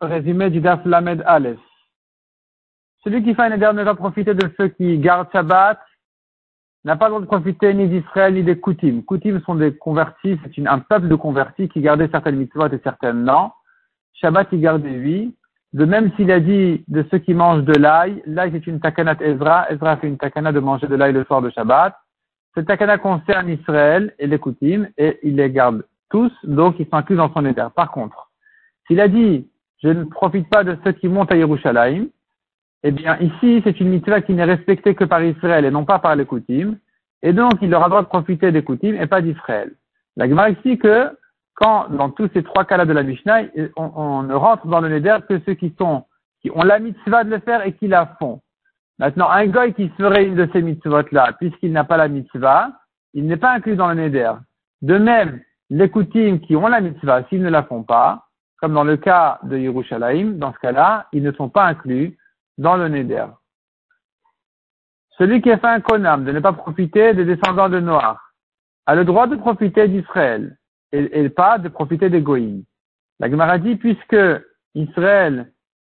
résumé du Daf Lamed Aleph. Celui qui fait un éder ne va profiter de ceux qui gardent Shabbat, n'a pas le droit de profiter ni d'Israël ni des Koutim. Koutim sont des convertis, c'est un peuple de convertis qui gardait certaines mitzvot et certaines non. Shabbat, il gardait huit. De même s'il a dit de ceux qui mangent de l'ail, l'ail c'est une takanat Ezra, Ezra fait une takana de manger de l'ail le soir de Shabbat. Cette takana concerne Israël et les Koutim, et il les garde tous, donc ils sont inclus dans son éder. Par contre, s'il a dit, je ne profite pas de ceux qui montent à Yerushalayim, eh bien, ici, c'est une mitzvah qui n'est respectée que par Israël et non pas par les Koutim. Et donc, il aura droit de profiter des Koutim et pas d'Israël. La Gemara ici que, quand, dans tous ces trois cas-là de la Mishnah, on, ne rentre dans le Neder que ceux qui sont, qui ont la mitzvah de le faire et qui la font. Maintenant, un goy qui ferait une de ces mitzvot-là, puisqu'il n'a pas la mitzvah, il n'est pas inclus dans le Neder. De même, les Koutim qui ont la mitzvah, s'ils ne la font pas, comme dans le cas de Yerushalayim, dans ce cas-là, ils ne sont pas inclus dans le Neder. Celui qui a fait un konam de ne pas profiter des descendants de Noir a le droit de profiter d'Israël et, pas de profiter des Goïm. La Gemara dit, puisque Israël,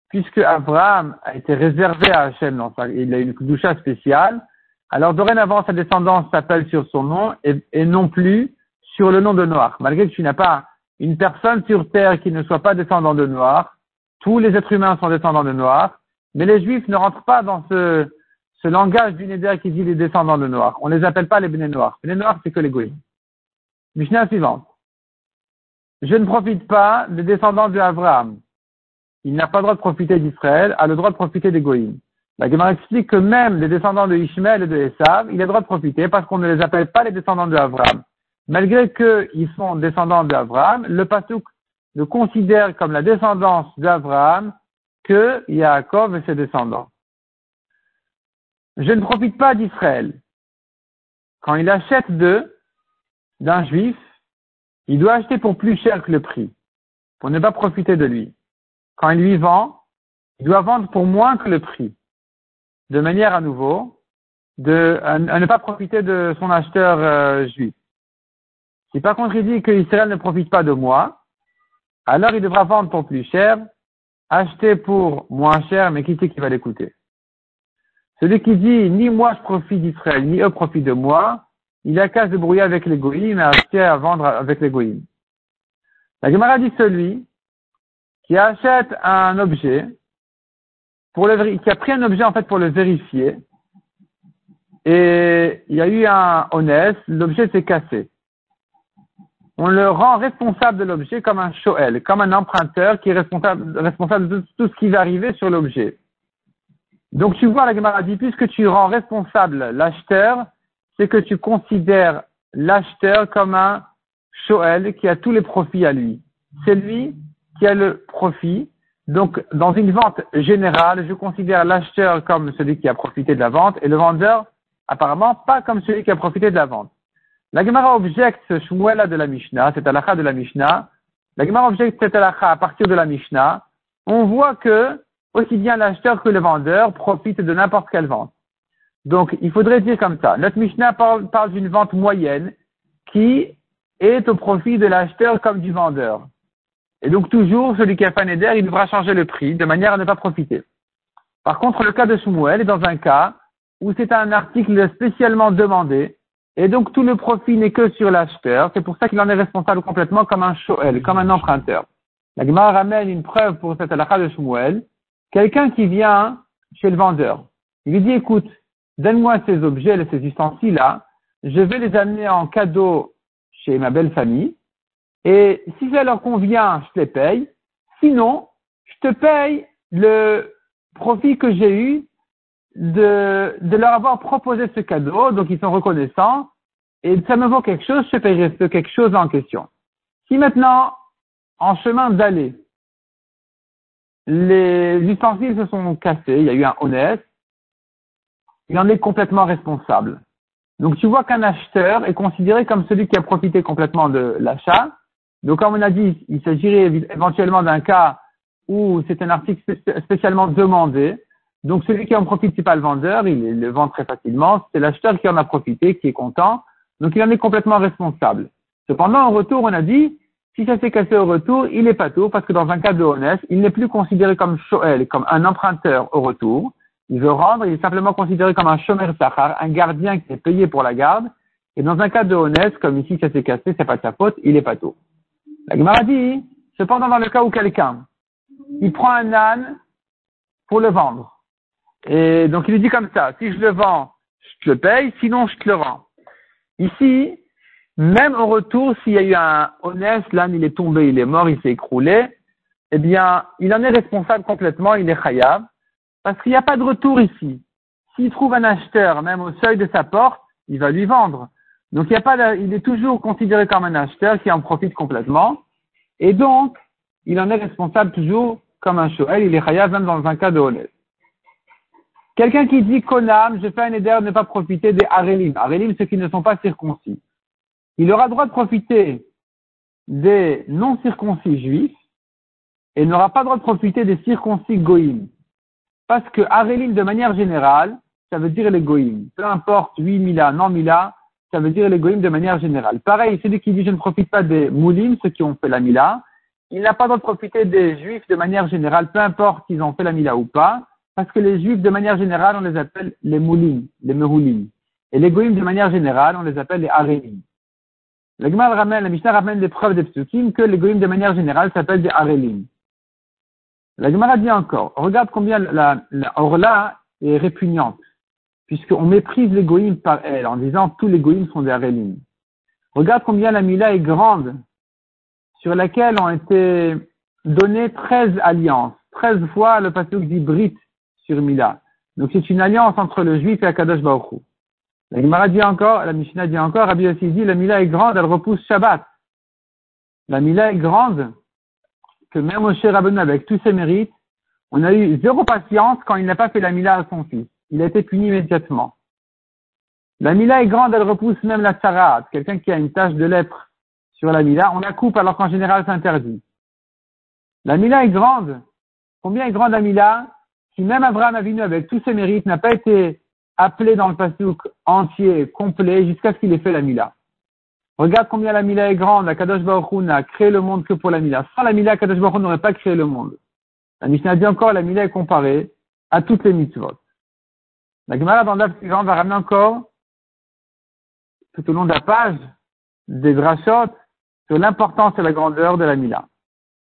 puisque Abraham a été réservé à Hachem, il a une doucha spéciale, alors dorénavant sa descendance s'appelle sur son nom et, et, non plus sur le nom de Noir. Malgré que tu n'as pas une personne sur terre qui ne soit pas descendant de noir, tous les êtres humains sont descendants de noir, mais les juifs ne rentrent pas dans ce, langage du Néder qui dit les descendants de noir. On ne les appelle pas les béné noirs. Les noirs, c'est que les goïs. Mishnah suivante. Je ne profite pas des descendants de Abraham. Il n'a pas le droit de profiter d'Israël, a le droit de profiter des goïs. La Gemara explique que même les descendants de Ishmael et de Esav, il a le droit de profiter parce qu'on ne les appelle pas les descendants de Abraham malgré qu'ils sont descendants d'Abraham, le Pasuk ne considère comme la descendance d'Abraham que Yaakov et ses descendants. Je ne profite pas d'Israël. Quand il achète d'eux, d'un juif, il doit acheter pour plus cher que le prix, pour ne pas profiter de lui. Quand il lui vend, il doit vendre pour moins que le prix, de manière à nouveau à, ne pas profiter de son acheteur euh, juif. Si par contre il dit que Israël ne profite pas de moi, alors il devra vendre pour plus cher, acheter pour moins cher, mais qui c'est qui va l'écouter? Celui qui dit ni moi je profite d'Israël, ni eux profitent de moi, il a qu'à se brouiller avec les goïms et acheter à vendre avec les goïms. La Gemara dit celui qui achète un objet, qui a pris un objet en fait pour le vérifier, et il y a eu un honnête, l'objet s'est cassé on le rend responsable de l'objet comme un shoel, comme un emprunteur qui est responsable, de tout ce qui va arriver sur l'objet. Donc tu vois, la Gemara dit, puisque tu rends responsable l'acheteur, c'est que tu considères l'acheteur comme un shoel qui a tous les profits à lui. C'est lui qui a le profit. Donc, dans une vente générale, je considère l'acheteur comme celui qui a profité de la vente et le vendeur, apparemment, pas comme celui qui a profité de la vente. La Gemara objecte ce Shmuel de la Mishnah, cette halakha de la Mishnah. La Gemara objecte cette halakha à partir de la Mishnah. On voit que aussi bien l'acheteur que le vendeur profitent de n'importe quelle vente. Donc, il faudrait dire comme ça. Notre Mishnah parle, d'une vente moyenne qui est au profit de l'acheteur comme du vendeur. Et donc, toujours, celui qui a fait un il devra changer le prix de manière à ne pas profiter. Par contre, le cas de Shmuel est dans un cas où c'est un article spécialement demandé et donc tout le profit n'est que sur l'acheteur. C'est pour ça qu'il en est responsable complètement comme un shoel, comme un emprunteur. La Gemara ramène une preuve pour cette halakha de Shmuel. Quelqu'un qui vient chez le vendeur. Il lui dit, écoute, donne-moi ces objets, ces ustensiles-là. Je vais les amener en cadeau chez ma belle famille. Et si ça leur convient, je les paye. Sinon, je te paye le profit que j'ai eu de, de leur avoir proposé ce cadeau, donc ils sont reconnaissants, et ça me vaut quelque chose, je paierai ce quelque chose en question. Si maintenant, en chemin d'aller, les ustensiles se sont cassés, il y a eu un honnête, il en est complètement responsable. Donc tu vois qu'un acheteur est considéré comme celui qui a profité complètement de l'achat. Donc comme on a dit, il s'agirait éventuellement d'un cas où c'est un article spécialement demandé, donc celui qui en profite, c'est pas le vendeur, il le vend très facilement, c'est l'acheteur qui en a profité, qui est content, donc il en est complètement responsable. Cependant, en retour, on a dit, Si ça s'est cassé au retour, il est pas tout, parce que dans un cas de honnête, il n'est plus considéré comme Shoel, comme un emprunteur au retour. Il veut rendre, il est simplement considéré comme un Shomer Sachar, un gardien qui est payé pour la garde. Et dans un cas de honnête, comme ici ça s'est cassé, c'est pas de sa faute, il est pas tout. La Gemara dit, cependant dans le cas où quelqu'un, il prend un âne pour le vendre. Et donc il lui dit comme ça, si je le vends, je te le paye, sinon je te le rends. Ici, même au retour, s'il y a eu un honnête, l'âne il est tombé, il est mort, il s'est écroulé, eh bien, il en est responsable complètement, il est khayab, parce qu'il n'y a pas de retour ici. S'il trouve un acheteur, même au seuil de sa porte, il va lui vendre. Donc il y a pas, il est toujours considéré comme un acheteur qui en profite complètement, et donc il en est responsable toujours comme un shoel, il est khayab même dans un cas de honnête. Quelqu'un qui dit Konam, je fais un éder de ne pas profiter des Arelim. Arelim, ceux qui ne sont pas circoncis. Il aura droit de profiter des non-circoncis juifs et n'aura pas droit de profiter des circoncis goïm. Parce que Arelim, de manière générale, ça veut dire les goïm. Peu importe, oui, mila, non, mila, ça veut dire les goïm de manière générale. Pareil, celui qui dit je ne profite pas des moulim, ceux qui ont fait la mila, il n'a pas droit de profiter des juifs de manière générale, peu importe s'ils ont fait la mila ou pas, parce que les juifs, de manière générale, on les appelle les moulim, les mehoulim. Et les goïms, de manière générale, on les appelle les arélim. Le Gemara ramène, la Mishnah ramène des preuves des psukim que les goïms, de manière générale, s'appellent des arélim. La Gemara dit encore, regarde combien la, la orla est répugnante, puisqu'on méprise les goïms par elle, en disant tous les goïms sont des arélim. Regarde combien la mila est grande, sur laquelle ont été données 13 alliances. 13 fois le pasuk dit Brit sur Mila. Donc c'est une alliance entre le juif et Akadosh Baruch. La Gemara dit encore, la Mishnah dit encore, Rabbi Yossi dit, la Mila est grande, elle repousse Shabbat. La Mila est grande, que même Moshe Rabbeinu, avec tous ses mérites, on a eu zéro patience quand il n'a pas fait la Mila à son fils. Il a été puni immédiatement. La Mila est grande, elle repousse même la Sarat, quelqu'un qui a une tache de lèpre sur la Mila, on la coupe alors qu'en général c'est interdit. La Mila est grande. Combien est grande la Mila? Si même Abraham Avinu, avec tous ses mérites, n'a pas été appelé dans le pasouk entier, complet, jusqu'à ce qu'il ait fait la Mila. Regarde combien la Mila est grande. La Kadosh Baruch n'a créé le monde que pour la Mila. Sans la Mila, Kadosh Baruch n'aurait pas créé le monde. La Mishnah dit encore, la Mila est comparée à toutes les mitzvot. La Gemara dans le va ramener encore, tout au long de la page, des drachot sur l'importance et la grandeur de la Mila.